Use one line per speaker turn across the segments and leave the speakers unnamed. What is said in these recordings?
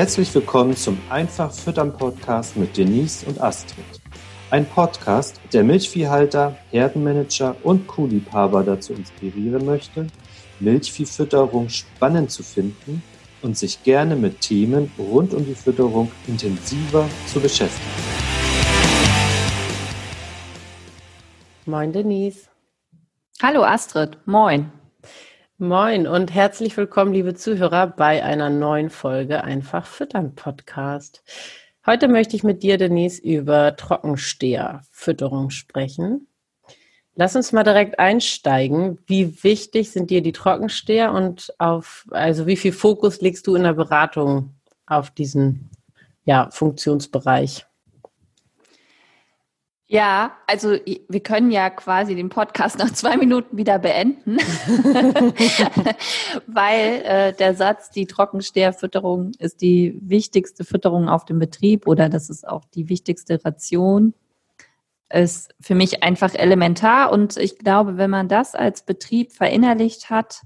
Herzlich willkommen zum Einfach Füttern Podcast mit Denise und Astrid. Ein Podcast, der Milchviehhalter, Herdenmanager und Kuhliebhaber dazu inspirieren möchte, Milchviehfütterung spannend zu finden und sich gerne mit Themen rund um die Fütterung intensiver zu beschäftigen.
Moin Denise.
Hallo Astrid, moin.
Moin und herzlich willkommen, liebe Zuhörer, bei einer neuen Folge Einfach Füttern Podcast. Heute möchte ich mit dir, Denise, über Trockensteherfütterung sprechen. Lass uns mal direkt einsteigen. Wie wichtig sind dir die Trockensteher und auf, also wie viel Fokus legst du in der Beratung auf diesen ja, Funktionsbereich?
Ja, also wir können ja quasi den Podcast nach zwei Minuten wieder beenden, weil äh, der Satz, die Trockensteherfütterung ist die wichtigste Fütterung auf dem Betrieb oder das ist auch die wichtigste Ration, ist für mich einfach elementar. Und ich glaube, wenn man das als Betrieb verinnerlicht hat,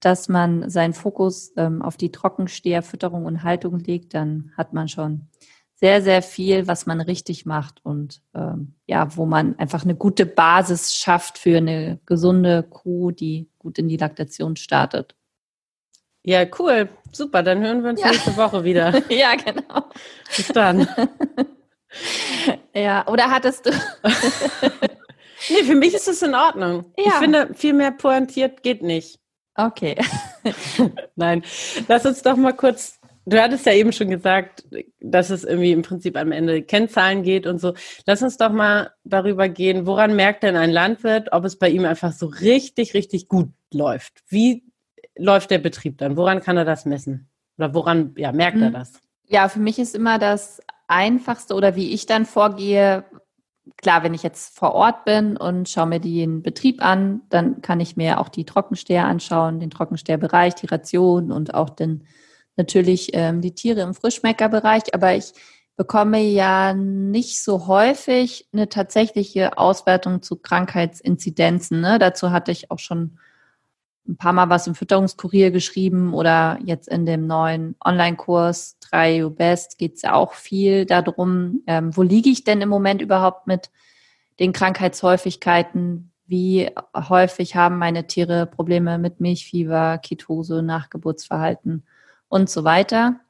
dass man seinen Fokus ähm, auf die Trockensteherfütterung und Haltung legt, dann hat man schon sehr, sehr viel, was man richtig macht und ähm, ja, wo man einfach eine gute Basis schafft für eine gesunde Kuh, die gut in die Laktation startet.
Ja, cool. Super. Dann hören wir uns ja. nächste Woche wieder.
ja, genau.
Bis dann.
ja, oder hattest du.
nee, für mich ist es in Ordnung. Ja. Ich finde, viel mehr pointiert geht nicht.
Okay.
Nein. Lass uns doch mal kurz Du hattest ja eben schon gesagt, dass es irgendwie im Prinzip am Ende Kennzahlen geht und so. Lass uns doch mal darüber gehen, woran merkt denn ein Landwirt, ob es bei ihm einfach so richtig, richtig gut läuft? Wie läuft der Betrieb dann? Woran kann er das messen? Oder woran ja, merkt er mhm. das?
Ja, für mich ist immer das Einfachste oder wie ich dann vorgehe, klar, wenn ich jetzt vor Ort bin und schaue mir den Betrieb an, dann kann ich mir auch die Trockensteher anschauen, den Trockensteherbereich, die Ration und auch den natürlich ähm, die Tiere im Frischmeckerbereich, aber ich bekomme ja nicht so häufig eine tatsächliche Auswertung zu Krankheitsinzidenzen. Ne? Dazu hatte ich auch schon ein paar Mal was im Fütterungskurier geschrieben oder jetzt in dem neuen Online-Kurs 3 U Best geht es ja auch viel darum, ähm, wo liege ich denn im Moment überhaupt mit den Krankheitshäufigkeiten? Wie häufig haben meine Tiere Probleme mit Milchfieber, Ketose, Nachgeburtsverhalten? Und so weiter.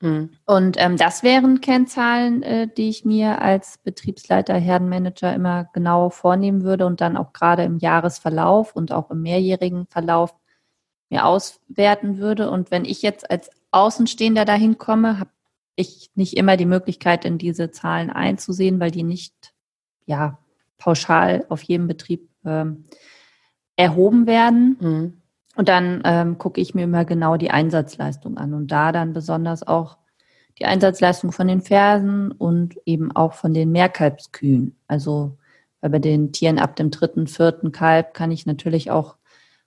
Mhm. Und ähm, das wären Kennzahlen, äh, die ich mir als Betriebsleiter, Herdenmanager immer genau vornehmen würde und dann auch gerade im Jahresverlauf und auch im mehrjährigen Verlauf mir auswerten würde. Und wenn ich jetzt als Außenstehender dahin komme, habe ich nicht immer die Möglichkeit, in diese Zahlen einzusehen, weil die nicht ja pauschal auf jedem Betrieb ähm, erhoben werden. Mhm. Und dann ähm, gucke ich mir immer genau die Einsatzleistung an und da dann besonders auch die Einsatzleistung von den Fersen und eben auch von den Mehrkalbskühen. Also bei den Tieren ab dem dritten, vierten Kalb kann ich natürlich auch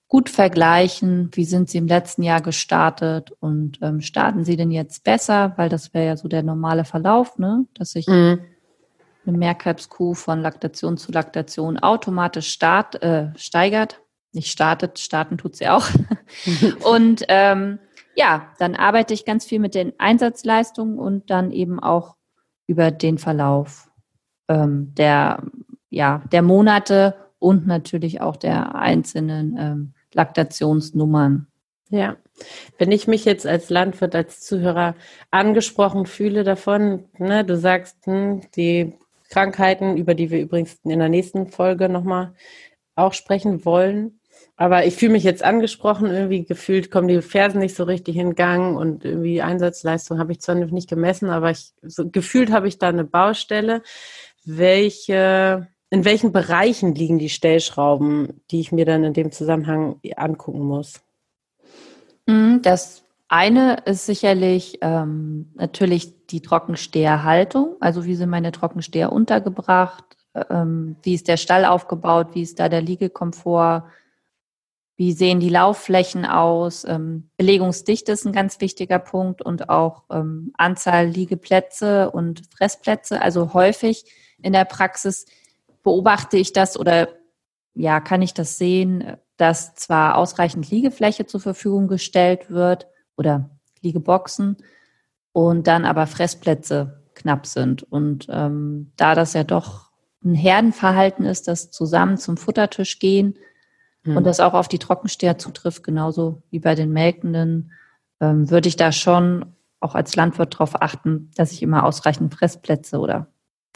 gut vergleichen, wie sind sie im letzten Jahr gestartet und ähm, starten sie denn jetzt besser, weil das wäre ja so der normale Verlauf, ne? dass sich mhm. eine Mehrkalbskuh von Laktation zu Laktation automatisch start, äh, steigert nicht startet, starten tut sie auch. und ähm, ja, dann arbeite ich ganz viel mit den Einsatzleistungen und dann eben auch über den Verlauf ähm, der, ja, der Monate und natürlich auch der einzelnen ähm, Laktationsnummern.
Ja, wenn ich mich jetzt als Landwirt, als Zuhörer angesprochen fühle davon, ne, du sagst, hm, die Krankheiten, über die wir übrigens in der nächsten Folge nochmal auch sprechen wollen, aber ich fühle mich jetzt angesprochen, irgendwie gefühlt kommen die Fersen nicht so richtig in Gang und irgendwie Einsatzleistung habe ich zwar nicht gemessen, aber ich, so, gefühlt habe ich da eine Baustelle. Welche, in welchen Bereichen liegen die Stellschrauben, die ich mir dann in dem Zusammenhang angucken muss?
Mhm, das eine ist sicherlich ähm, natürlich die Trockensteherhaltung. Also wie sind meine Trockensteher untergebracht? Ähm, wie ist der Stall aufgebaut? Wie ist da der Liegekomfort? Wie sehen die Laufflächen aus? Ähm, Belegungsdichte ist ein ganz wichtiger Punkt und auch ähm, Anzahl Liegeplätze und Fressplätze. Also häufig in der Praxis beobachte ich das oder ja, kann ich das sehen, dass zwar ausreichend Liegefläche zur Verfügung gestellt wird oder Liegeboxen, und dann aber Fressplätze knapp sind. Und ähm, da das ja doch ein Herdenverhalten ist, das zusammen zum Futtertisch gehen mhm. und das auch auf die Trockensteher zutrifft, genauso wie bei den Melkenden, ähm, würde ich da schon auch als Landwirt darauf achten, dass ich immer ausreichend Fressplätze oder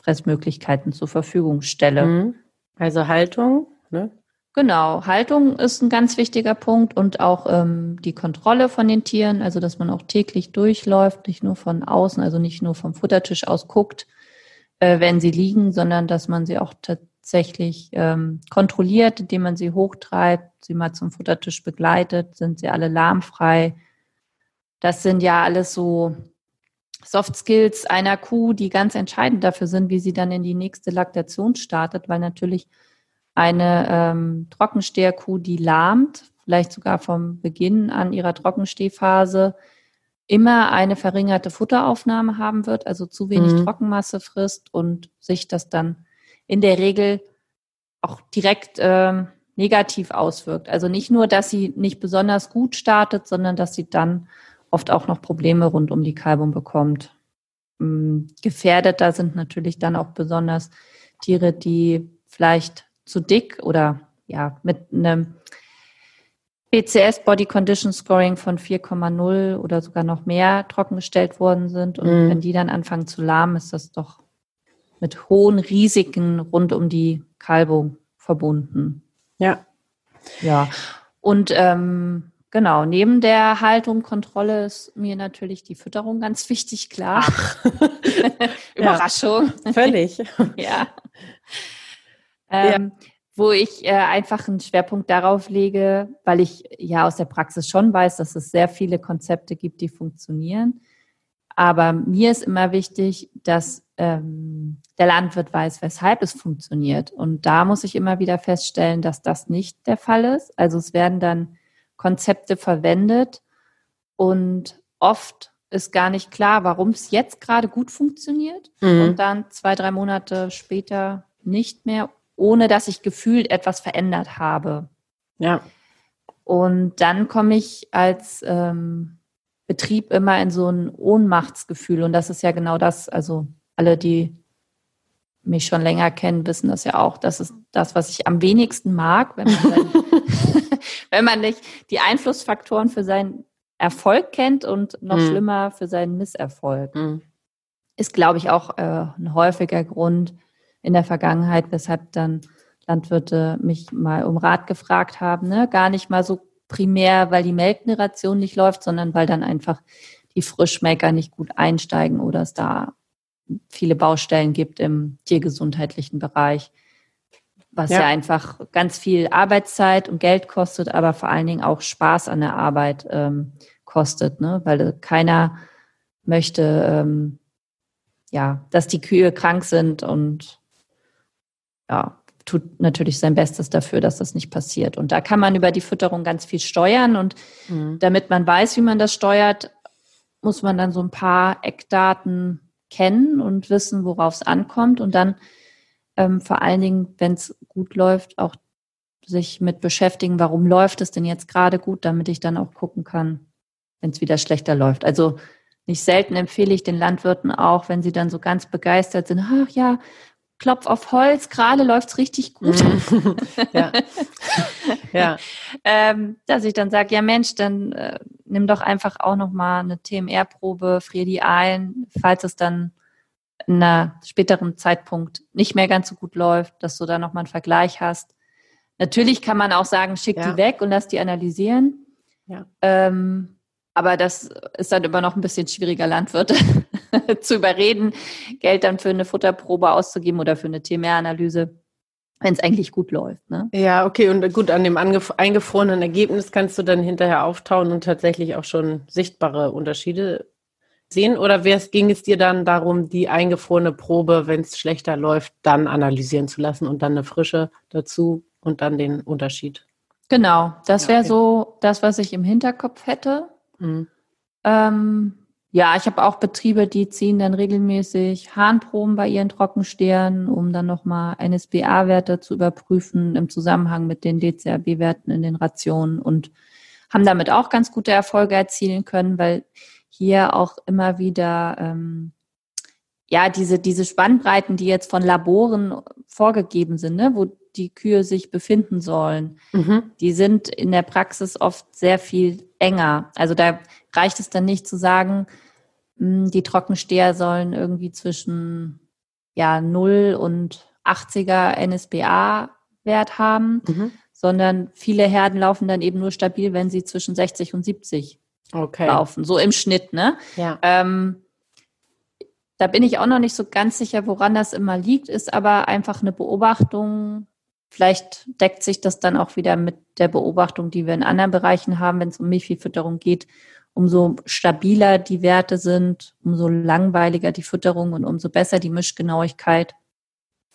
Fressmöglichkeiten zur Verfügung stelle. Mhm.
Also Haltung, ne?
Genau, Haltung ist ein ganz wichtiger Punkt und auch ähm, die Kontrolle von den Tieren, also dass man auch täglich durchläuft, nicht nur von außen, also nicht nur vom Futtertisch aus guckt, äh, wenn sie liegen, sondern dass man sie auch tatsächlich ähm, kontrolliert, indem man sie hochtreibt, sie mal zum Futtertisch begleitet, sind sie alle lahmfrei. Das sind ja alles so Soft Skills einer Kuh, die ganz entscheidend dafür sind, wie sie dann in die nächste Laktation startet, weil natürlich eine ähm, Trockensteherkuh, die lahmt, vielleicht sogar vom Beginn an ihrer Trockenstehphase, immer eine verringerte Futteraufnahme haben wird, also zu wenig mhm. Trockenmasse frisst und sich das dann in der Regel auch direkt ähm, negativ auswirkt. Also nicht nur, dass sie nicht besonders gut startet, sondern dass sie dann oft auch noch Probleme rund um die Kalbung bekommt. Ähm, gefährdeter sind natürlich dann auch besonders Tiere, die vielleicht zu dick oder ja, mit einem BCS Body Condition Scoring von 4,0 oder sogar noch mehr trockengestellt worden sind. Und mhm. wenn die dann anfangen zu lahmen, ist das doch mit hohen Risiken rund um die Kalbung verbunden.
Ja.
Ja. Und ähm, genau, neben der Haltung, Kontrolle ist mir natürlich die Fütterung ganz wichtig, klar. Überraschung.
Ja, völlig.
ja. Ähm, ja. Wo ich äh, einfach einen Schwerpunkt darauf lege, weil ich ja aus der Praxis schon weiß, dass es sehr viele Konzepte gibt, die funktionieren. Aber mir ist immer wichtig, dass ähm, der Landwirt weiß, weshalb es funktioniert. Und da muss ich immer wieder feststellen, dass das nicht der Fall ist. Also es werden dann Konzepte verwendet und oft ist gar nicht klar, warum es jetzt gerade gut funktioniert mhm. und dann zwei, drei Monate später nicht mehr ohne dass ich gefühlt etwas verändert habe.
Ja.
Und dann komme ich als ähm, Betrieb immer in so ein Ohnmachtsgefühl. Und das ist ja genau das, also alle, die mich schon länger kennen, wissen das ja auch. Das ist das, was ich am wenigsten mag, wenn man, sein, wenn man nicht die Einflussfaktoren für seinen Erfolg kennt und noch mhm. schlimmer für seinen Misserfolg. Mhm. Ist, glaube ich, auch äh, ein häufiger Grund, in der Vergangenheit, weshalb dann Landwirte mich mal um Rat gefragt haben. Ne? Gar nicht mal so primär, weil die Melkgeneration nicht läuft, sondern weil dann einfach die Frischmelker nicht gut einsteigen oder es da viele Baustellen gibt im tiergesundheitlichen Bereich, was ja. ja, einfach ganz viel Arbeitszeit und Geld kostet, aber vor allen Dingen auch Spaß an der Arbeit ähm, kostet, ne? weil keiner möchte, ähm, ja, dass die Kühe krank sind und ja, tut natürlich sein Bestes dafür, dass das nicht passiert. Und da kann man über die Fütterung ganz viel steuern. Und mhm. damit man weiß, wie man das steuert, muss man dann so ein paar Eckdaten kennen und wissen, worauf es ankommt. Und dann ähm, vor allen Dingen, wenn es gut läuft, auch sich mit beschäftigen, warum läuft es denn jetzt gerade gut, damit ich dann auch gucken kann, wenn es wieder schlechter läuft. Also nicht selten empfehle ich den Landwirten auch, wenn sie dann so ganz begeistert sind, ach ja, Klopf auf Holz, gerade läuft es richtig gut. Mhm. ja. ja. ähm, dass ich dann sage, ja Mensch, dann äh, nimm doch einfach auch nochmal eine TMR-Probe, frier die ein, falls es dann in einem späteren Zeitpunkt nicht mehr ganz so gut läuft, dass du da nochmal einen Vergleich hast. Natürlich kann man auch sagen, schick ja. die weg und lass die analysieren. Ja. Ähm, aber das ist dann immer noch ein bisschen schwieriger, Landwirte zu überreden, Geld dann für eine Futterprobe auszugeben oder für eine TMR-Analyse, wenn es eigentlich gut läuft. Ne?
Ja, okay. Und gut, an dem eingefrorenen Ergebnis kannst du dann hinterher auftauen und tatsächlich auch schon sichtbare Unterschiede sehen? Oder ging es dir dann darum, die eingefrorene Probe, wenn es schlechter läuft, dann analysieren zu lassen und dann eine frische dazu und dann den Unterschied?
Genau, das wäre okay. so das, was ich im Hinterkopf hätte. Mhm. Ähm, ja, ich habe auch Betriebe, die ziehen dann regelmäßig Harnproben bei ihren Trockenstehern, um dann nochmal NSBA-Werte zu überprüfen im Zusammenhang mit den DCRB-Werten in den Rationen und haben damit auch ganz gute Erfolge erzielen können, weil hier auch immer wieder ähm, ja diese diese Spannbreiten, die jetzt von Laboren vorgegeben sind, ne, wo die Kühe sich befinden sollen, mhm. die sind in der Praxis oft sehr viel enger. Also da reicht es dann nicht zu sagen, hm, die Trockensteher sollen irgendwie zwischen ja 0 und 80er NSBA-Wert haben, mhm. sondern viele Herden laufen dann eben nur stabil, wenn sie zwischen 60 und 70 okay. laufen, so im Schnitt. Ne? Ja. Ähm, da bin ich auch noch nicht so ganz sicher, woran das immer liegt, ist aber einfach eine Beobachtung. Vielleicht deckt sich das dann auch wieder mit der Beobachtung, die wir in anderen Bereichen haben, wenn es um Milchviehfütterung geht. Umso stabiler die Werte sind, umso langweiliger die Fütterung und umso besser die Mischgenauigkeit.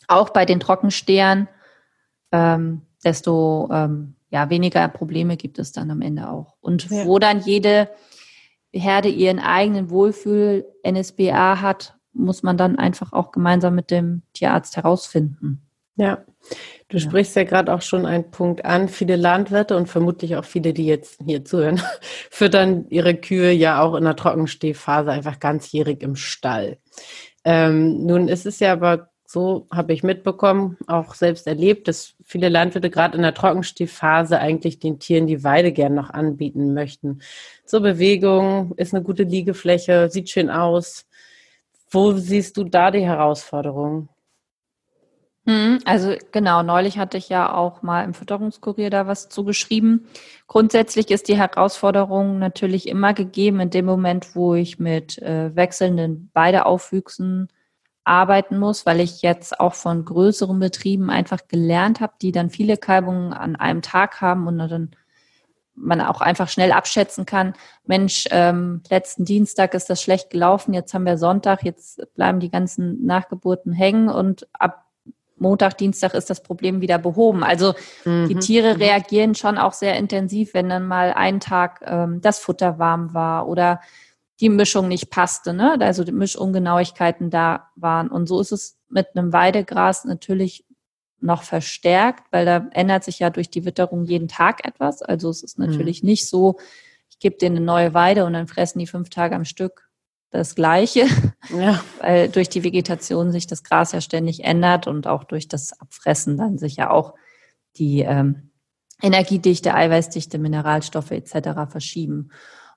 Auch bei den Trockenstehern, ähm, desto ähm, ja, weniger Probleme gibt es dann am Ende auch. Und ja. wo dann jede Herde ihren eigenen Wohlfühl-NSBA hat, muss man dann einfach auch gemeinsam mit dem Tierarzt herausfinden.
Ja, du ja. sprichst ja gerade auch schon einen Punkt an. Viele Landwirte und vermutlich auch viele, die jetzt hier zuhören, füttern ihre Kühe ja auch in der Trockenstehphase einfach ganzjährig im Stall. Ähm, nun ist es ja aber so, habe ich mitbekommen, auch selbst erlebt, dass viele Landwirte gerade in der Trockenstehphase eigentlich den Tieren die Weide gern noch anbieten möchten. Zur Bewegung, ist eine gute Liegefläche, sieht schön aus. Wo siehst du da die Herausforderung?
Hm, also genau, neulich hatte ich ja auch mal im Fütterungskurier da was zugeschrieben. Grundsätzlich ist die Herausforderung natürlich immer gegeben in dem Moment, wo ich mit äh, wechselnden Weideaufwüchsen arbeiten muss, weil ich jetzt auch von größeren Betrieben einfach gelernt habe, die dann viele Kalbungen an einem Tag haben und dann man auch einfach schnell abschätzen kann, Mensch, ähm, letzten Dienstag ist das schlecht gelaufen, jetzt haben wir Sonntag, jetzt bleiben die ganzen Nachgeburten hängen und ab Montag, Dienstag ist das Problem wieder behoben. Also mhm. die Tiere mhm. reagieren schon auch sehr intensiv, wenn dann mal einen Tag ähm, das Futter warm war oder die Mischung nicht passte, ne? also die Mischungenauigkeiten da waren. Und so ist es mit einem Weidegras natürlich noch verstärkt, weil da ändert sich ja durch die Witterung jeden Tag etwas. Also es ist natürlich mhm. nicht so, ich gebe denen eine neue Weide und dann fressen die fünf Tage am Stück das Gleiche, ja. weil durch die Vegetation sich das Gras ja ständig ändert und auch durch das Abfressen dann sich ja auch die ähm, Energiedichte, Eiweißdichte, Mineralstoffe etc. verschieben.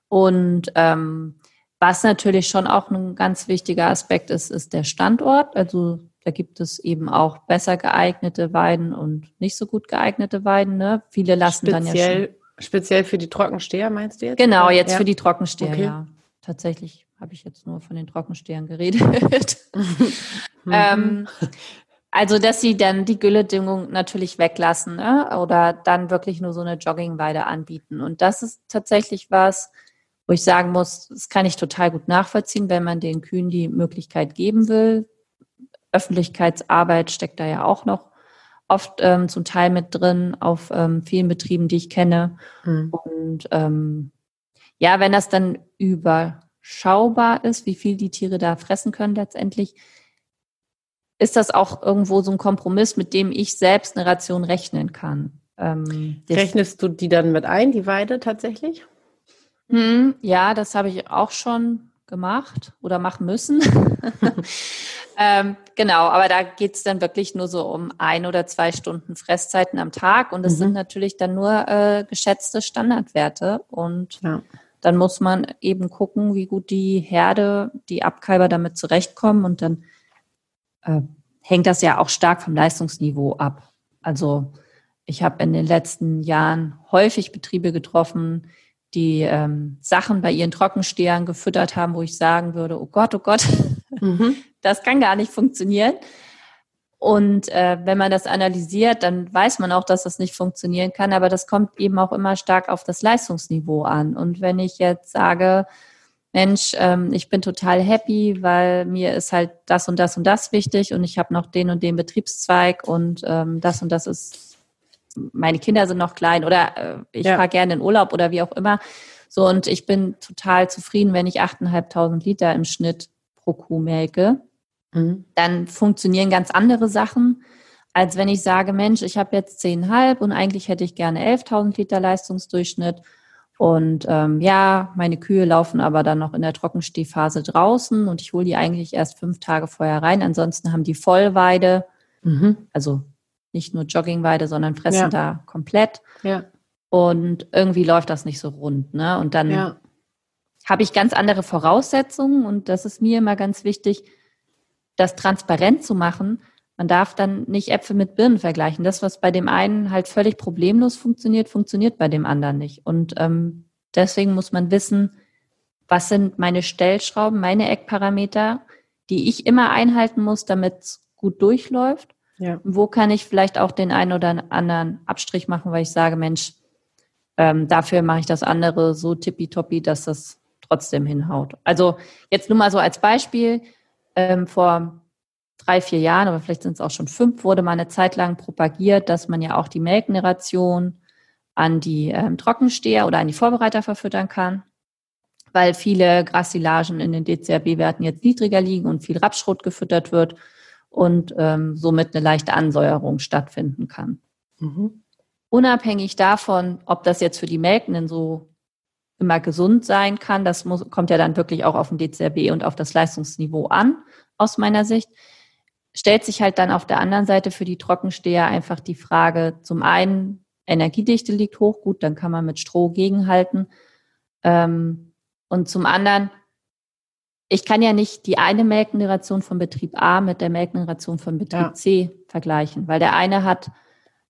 Und ähm, was natürlich schon auch ein ganz wichtiger Aspekt ist, ist der Standort. Also da gibt es eben auch besser geeignete Weiden und nicht so gut geeignete Weiden. Ne? Viele lassen
speziell,
dann ja
schon. Speziell für die Trockensteher meinst du jetzt?
Genau, jetzt ja. für die Trockensteher, okay. ja. Tatsächlich habe ich jetzt nur von den Trockenstehern geredet. ähm, also, dass sie dann die Gülledüngung natürlich weglassen ne? oder dann wirklich nur so eine Joggingweide anbieten. Und das ist tatsächlich was, wo ich sagen muss, das kann ich total gut nachvollziehen, wenn man den Kühen die Möglichkeit geben will. Öffentlichkeitsarbeit steckt da ja auch noch oft ähm, zum Teil mit drin auf ähm, vielen Betrieben, die ich kenne. Mhm. Und ähm, ja, wenn das dann überschaubar ist, wie viel die Tiere da fressen können letztendlich, ist das auch irgendwo so ein Kompromiss, mit dem ich selbst eine Ration rechnen kann.
Ähm, Rechnest du die dann mit ein, die Weide tatsächlich?
Hm, ja, das habe ich auch schon gemacht oder machen müssen. ähm, genau, aber da geht es dann wirklich nur so um ein oder zwei Stunden Fresszeiten am Tag und das mhm. sind natürlich dann nur äh, geschätzte Standardwerte und ja. Dann muss man eben gucken, wie gut die Herde, die Abkalber damit zurechtkommen und dann äh, hängt das ja auch stark vom Leistungsniveau ab. Also ich habe in den letzten Jahren häufig Betriebe getroffen, die ähm, Sachen bei ihren Trockenstehern gefüttert haben, wo ich sagen würde, oh Gott, oh Gott, mhm. das kann gar nicht funktionieren. Und äh, wenn man das analysiert, dann weiß man auch, dass das nicht funktionieren kann, aber das kommt eben auch immer stark auf das Leistungsniveau an. Und wenn ich jetzt sage, Mensch, ähm, ich bin total happy, weil mir ist halt das und das und das wichtig und ich habe noch den und den Betriebszweig und ähm, das und das ist meine Kinder sind noch klein oder äh, ich ja. fahre gerne in Urlaub oder wie auch immer. So, und ich bin total zufrieden, wenn ich 8.500 Liter im Schnitt pro Kuh melke. Mhm. Dann funktionieren ganz andere Sachen, als wenn ich sage, Mensch, ich habe jetzt 10,5 und eigentlich hätte ich gerne 11.000 Liter Leistungsdurchschnitt. Und ähm, ja, meine Kühe laufen aber dann noch in der Trockenstehphase draußen und ich hole die eigentlich erst fünf Tage vorher rein. Ansonsten haben die Vollweide, mhm. also nicht nur Joggingweide, sondern fressen ja. da komplett. Ja. Und irgendwie läuft das nicht so rund. Ne? Und dann ja. habe ich ganz andere Voraussetzungen und das ist mir immer ganz wichtig, das transparent zu machen. Man darf dann nicht Äpfel mit Birnen vergleichen. Das, was bei dem einen halt völlig problemlos funktioniert, funktioniert bei dem anderen nicht. Und ähm, deswegen muss man wissen, was sind meine Stellschrauben, meine Eckparameter, die ich immer einhalten muss, damit es gut durchläuft. Ja. Wo kann ich vielleicht auch den einen oder anderen Abstrich machen, weil ich sage, Mensch, ähm, dafür mache ich das andere so tippitoppi, dass das trotzdem hinhaut. Also jetzt nur mal so als Beispiel ähm, vor drei, vier Jahren, aber vielleicht sind es auch schon fünf, wurde mal eine Zeit lang propagiert, dass man ja auch die Melkgeneration an die ähm, Trockensteher oder an die Vorbereiter verfüttern kann, weil viele Grassilagen in den DCRB-Werten jetzt niedriger liegen und viel Rapsschrot gefüttert wird und ähm, somit eine leichte Ansäuerung stattfinden kann. Mhm. Unabhängig davon, ob das jetzt für die Melkenden so immer gesund sein kann. Das muss, kommt ja dann wirklich auch auf den DCRB und auf das Leistungsniveau an, aus meiner Sicht. Stellt sich halt dann auf der anderen Seite für die Trockensteher einfach die Frage, zum einen, Energiedichte liegt hoch, gut, dann kann man mit Stroh gegenhalten. Ähm, und zum anderen, ich kann ja nicht die eine Melkgeneration von Betrieb A mit der Melkgeneration von Betrieb ja. C vergleichen, weil der eine hat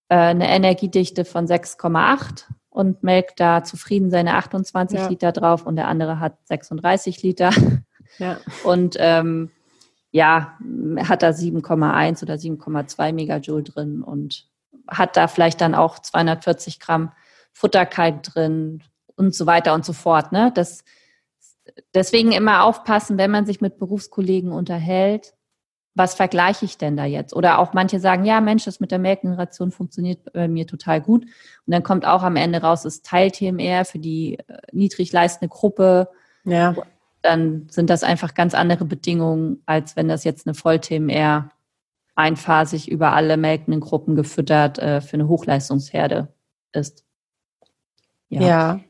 äh, eine Energiedichte von 6,8 und melkt da zufrieden seine 28 ja. Liter drauf und der andere hat 36 Liter. Ja. Und ähm, ja, hat da 7,1 oder 7,2 Megajoule drin und hat da vielleicht dann auch 240 Gramm Futterkalk drin und so weiter und so fort. Ne? Das, deswegen immer aufpassen, wenn man sich mit Berufskollegen unterhält, was vergleiche ich denn da jetzt? Oder auch manche sagen, ja, Mensch, das mit der Melkgeneration funktioniert bei mir total gut. Und dann kommt auch am Ende raus, es teilt TMR für die äh, niedrig leistende Gruppe. Ja. Dann sind das einfach ganz andere Bedingungen, als wenn das jetzt eine Voll-TMR einphasig über alle melkenden Gruppen gefüttert äh, für eine Hochleistungsherde ist.
Ja. ja.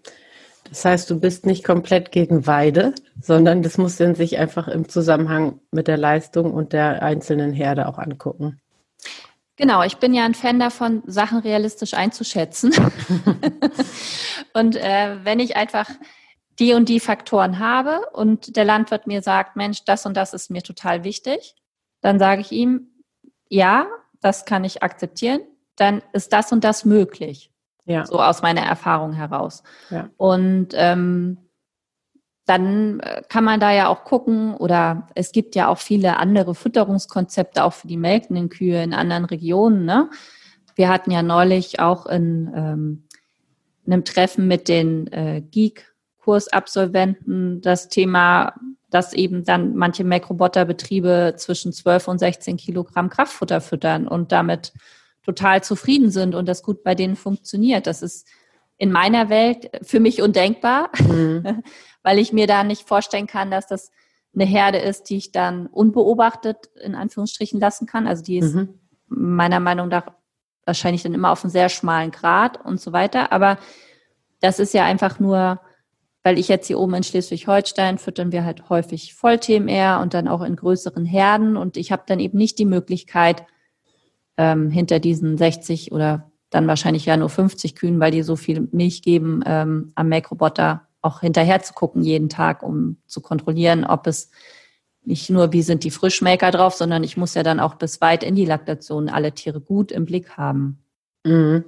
Das heißt, du bist nicht komplett gegen Weide, sondern das muss man sich einfach im Zusammenhang mit der Leistung und der einzelnen Herde auch angucken.
Genau, ich bin ja ein Fan davon, Sachen realistisch einzuschätzen. und äh, wenn ich einfach die und die Faktoren habe und der Landwirt mir sagt, Mensch, das und das ist mir total wichtig, dann sage ich ihm, ja, das kann ich akzeptieren, dann ist das und das möglich. Ja. So aus meiner Erfahrung heraus. Ja. Und ähm, dann äh, kann man da ja auch gucken, oder es gibt ja auch viele andere Fütterungskonzepte, auch für die melkenden Kühe in anderen Regionen. Ne? Wir hatten ja neulich auch in ähm, einem Treffen mit den äh, Geek-Kursabsolventen das Thema, dass eben dann manche Melkroboterbetriebe zwischen 12 und 16 Kilogramm Kraftfutter füttern und damit total zufrieden sind und das gut bei denen funktioniert. Das ist in meiner Welt für mich undenkbar, mhm. weil ich mir da nicht vorstellen kann, dass das eine Herde ist, die ich dann unbeobachtet in Anführungsstrichen lassen kann. Also die ist mhm. meiner Meinung nach wahrscheinlich dann immer auf einem sehr schmalen Grad und so weiter. Aber das ist ja einfach nur, weil ich jetzt hier oben in Schleswig-Holstein füttern wir halt häufig Voll-TMR und dann auch in größeren Herden und ich habe dann eben nicht die Möglichkeit, ähm, hinter diesen 60 oder dann wahrscheinlich ja nur 50 Kühen, weil die so viel Milch geben, ähm, am Melkroboter auch hinterher zu gucken jeden Tag, um zu kontrollieren, ob es nicht nur, wie sind die Frischmelker drauf, sondern ich muss ja dann auch bis weit in die Laktation alle Tiere gut im Blick haben. Mhm.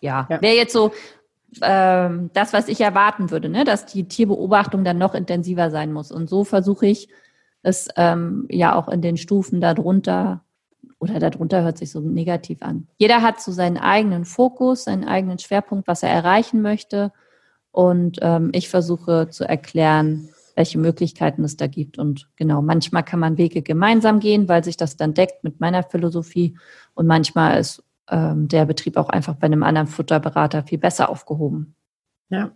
Ja, ja. wäre jetzt so ähm, das, was ich erwarten würde, ne? dass die Tierbeobachtung dann noch intensiver sein muss. Und so versuche ich es ähm, ja auch in den Stufen darunter oder darunter hört sich so negativ an. Jeder hat so seinen eigenen Fokus, seinen eigenen Schwerpunkt, was er erreichen möchte. Und ähm, ich versuche zu erklären, welche Möglichkeiten es da gibt. Und genau, manchmal kann man Wege gemeinsam gehen, weil sich das dann deckt mit meiner Philosophie. Und manchmal ist ähm, der Betrieb auch einfach bei einem anderen Futterberater viel besser aufgehoben.
Ja.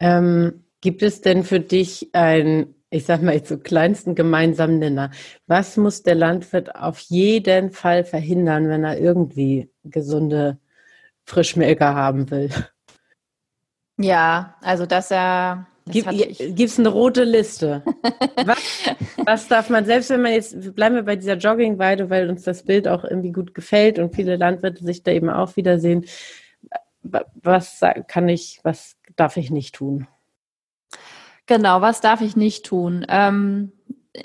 Ähm, gibt es denn für dich ein ich sag mal jetzt so kleinsten gemeinsamen Nenner. Was muss der Landwirt auf jeden Fall verhindern, wenn er irgendwie gesunde Frischmelker haben will?
Ja, also dass er.
Gibt es eine rote Liste? was, was, darf man, selbst wenn man jetzt, bleiben wir bei dieser Joggingweide, weil uns das Bild auch irgendwie gut gefällt und viele Landwirte sich da eben auch wiedersehen. Was kann ich, was darf ich nicht tun?
Genau, was darf ich nicht tun? Ähm,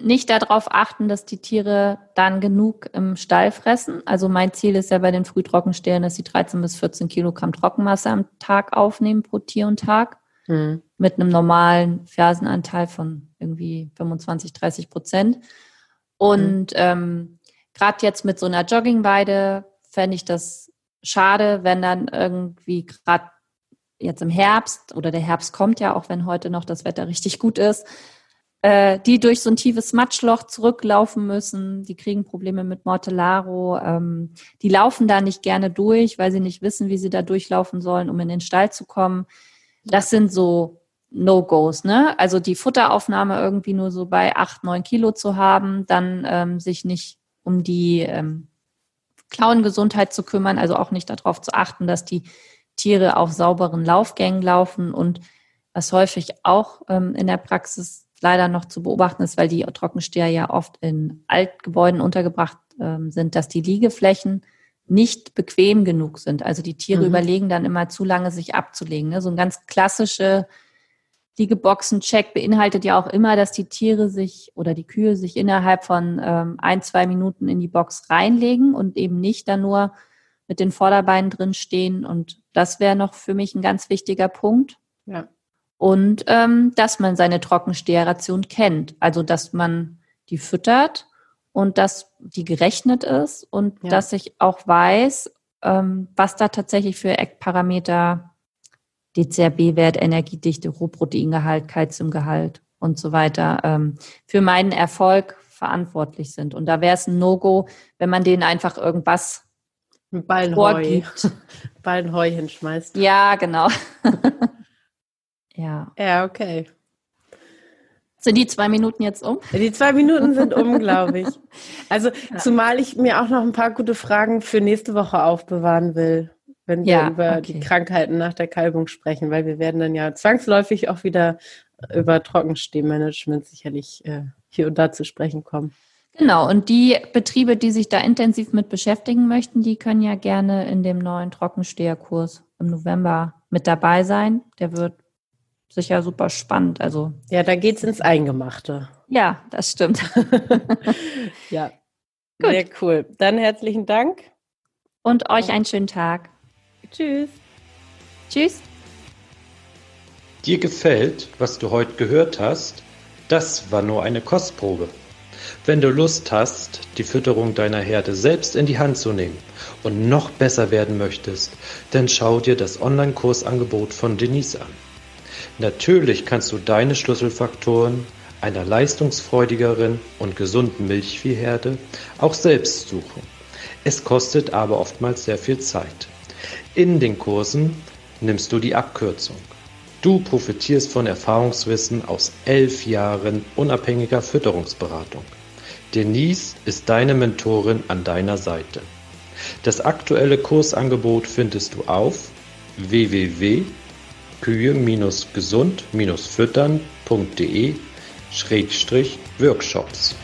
nicht darauf achten, dass die Tiere dann genug im Stall fressen. Also mein Ziel ist ja bei den Frühtrockenstellen, dass sie 13 bis 14 Kilogramm Trockenmasse am Tag aufnehmen pro Tier und Tag. Mhm. Mit einem normalen Fersenanteil von irgendwie 25, 30 Prozent. Und mhm. ähm, gerade jetzt mit so einer Joggingweide fände ich das schade, wenn dann irgendwie gerade jetzt im Herbst oder der Herbst kommt ja, auch wenn heute noch das Wetter richtig gut ist, äh, die durch so ein tiefes Matschloch zurücklaufen müssen. Die kriegen Probleme mit Mortellaro. Ähm, die laufen da nicht gerne durch, weil sie nicht wissen, wie sie da durchlaufen sollen, um in den Stall zu kommen. Das sind so No-Gos, ne? Also die Futteraufnahme irgendwie nur so bei acht, neun Kilo zu haben, dann ähm, sich nicht um die ähm, Klauengesundheit zu kümmern, also auch nicht darauf zu achten, dass die Tiere auf sauberen Laufgängen laufen und was häufig auch ähm, in der Praxis leider noch zu beobachten ist, weil die Trockensteher ja oft in Altgebäuden untergebracht ähm, sind, dass die Liegeflächen nicht bequem genug sind. Also die Tiere mhm. überlegen dann immer zu lange, sich abzulegen. Ne? So ein ganz klassische Liegeboxen-Check beinhaltet ja auch immer, dass die Tiere sich oder die Kühe sich innerhalb von ähm, ein, zwei Minuten in die Box reinlegen und eben nicht dann nur mit den Vorderbeinen drin stehen. Und das wäre noch für mich ein ganz wichtiger Punkt. Ja und ähm, dass man seine Trockensteherration kennt. Also dass man die füttert und dass die gerechnet ist und ja. dass ich auch weiß, ähm, was da tatsächlich für Eckparameter, DCRB-Wert, Energiedichte, Rohproteingehalt, Kalziumgehalt und so weiter ähm, für meinen Erfolg verantwortlich sind. Und da wäre es ein No-Go, wenn man denen einfach irgendwas
Ballenheu. Ballenheu hinschmeißt.
Ja, genau.
Ja. Ja, okay.
Sind die zwei Minuten jetzt um?
Die zwei Minuten sind um, glaube ich. Also, ja. zumal ich mir auch noch ein paar gute Fragen für nächste Woche aufbewahren will, wenn wir ja, über okay. die Krankheiten nach der Kalbung sprechen, weil wir werden dann ja zwangsläufig auch wieder über Trockenstehmanagement sicherlich äh, hier und da zu sprechen kommen.
Genau, und die Betriebe, die sich da intensiv mit beschäftigen möchten, die können ja gerne in dem neuen Trockensteherkurs im November mit dabei sein. Der wird sicher super spannend. Also
ja, da geht's ins Eingemachte.
Ja, das stimmt.
ja, Gut. sehr cool. Dann herzlichen Dank
und euch einen schönen Tag.
Tschüss.
Tschüss.
Dir gefällt, was du heute gehört hast? Das war nur eine Kostprobe. Wenn du Lust hast, die Fütterung deiner Herde selbst in die Hand zu nehmen und noch besser werden möchtest, dann schau dir das Online-Kursangebot von Denise an. Natürlich kannst du deine Schlüsselfaktoren einer leistungsfreudigeren und gesunden Milchviehherde auch selbst suchen. Es kostet aber oftmals sehr viel Zeit. In den Kursen nimmst du die Abkürzung. Du profitierst von Erfahrungswissen aus elf Jahren unabhängiger Fütterungsberatung. Denise ist deine Mentorin an deiner Seite. Das aktuelle Kursangebot findest du auf www kühe-gesund-füttern.de-workshops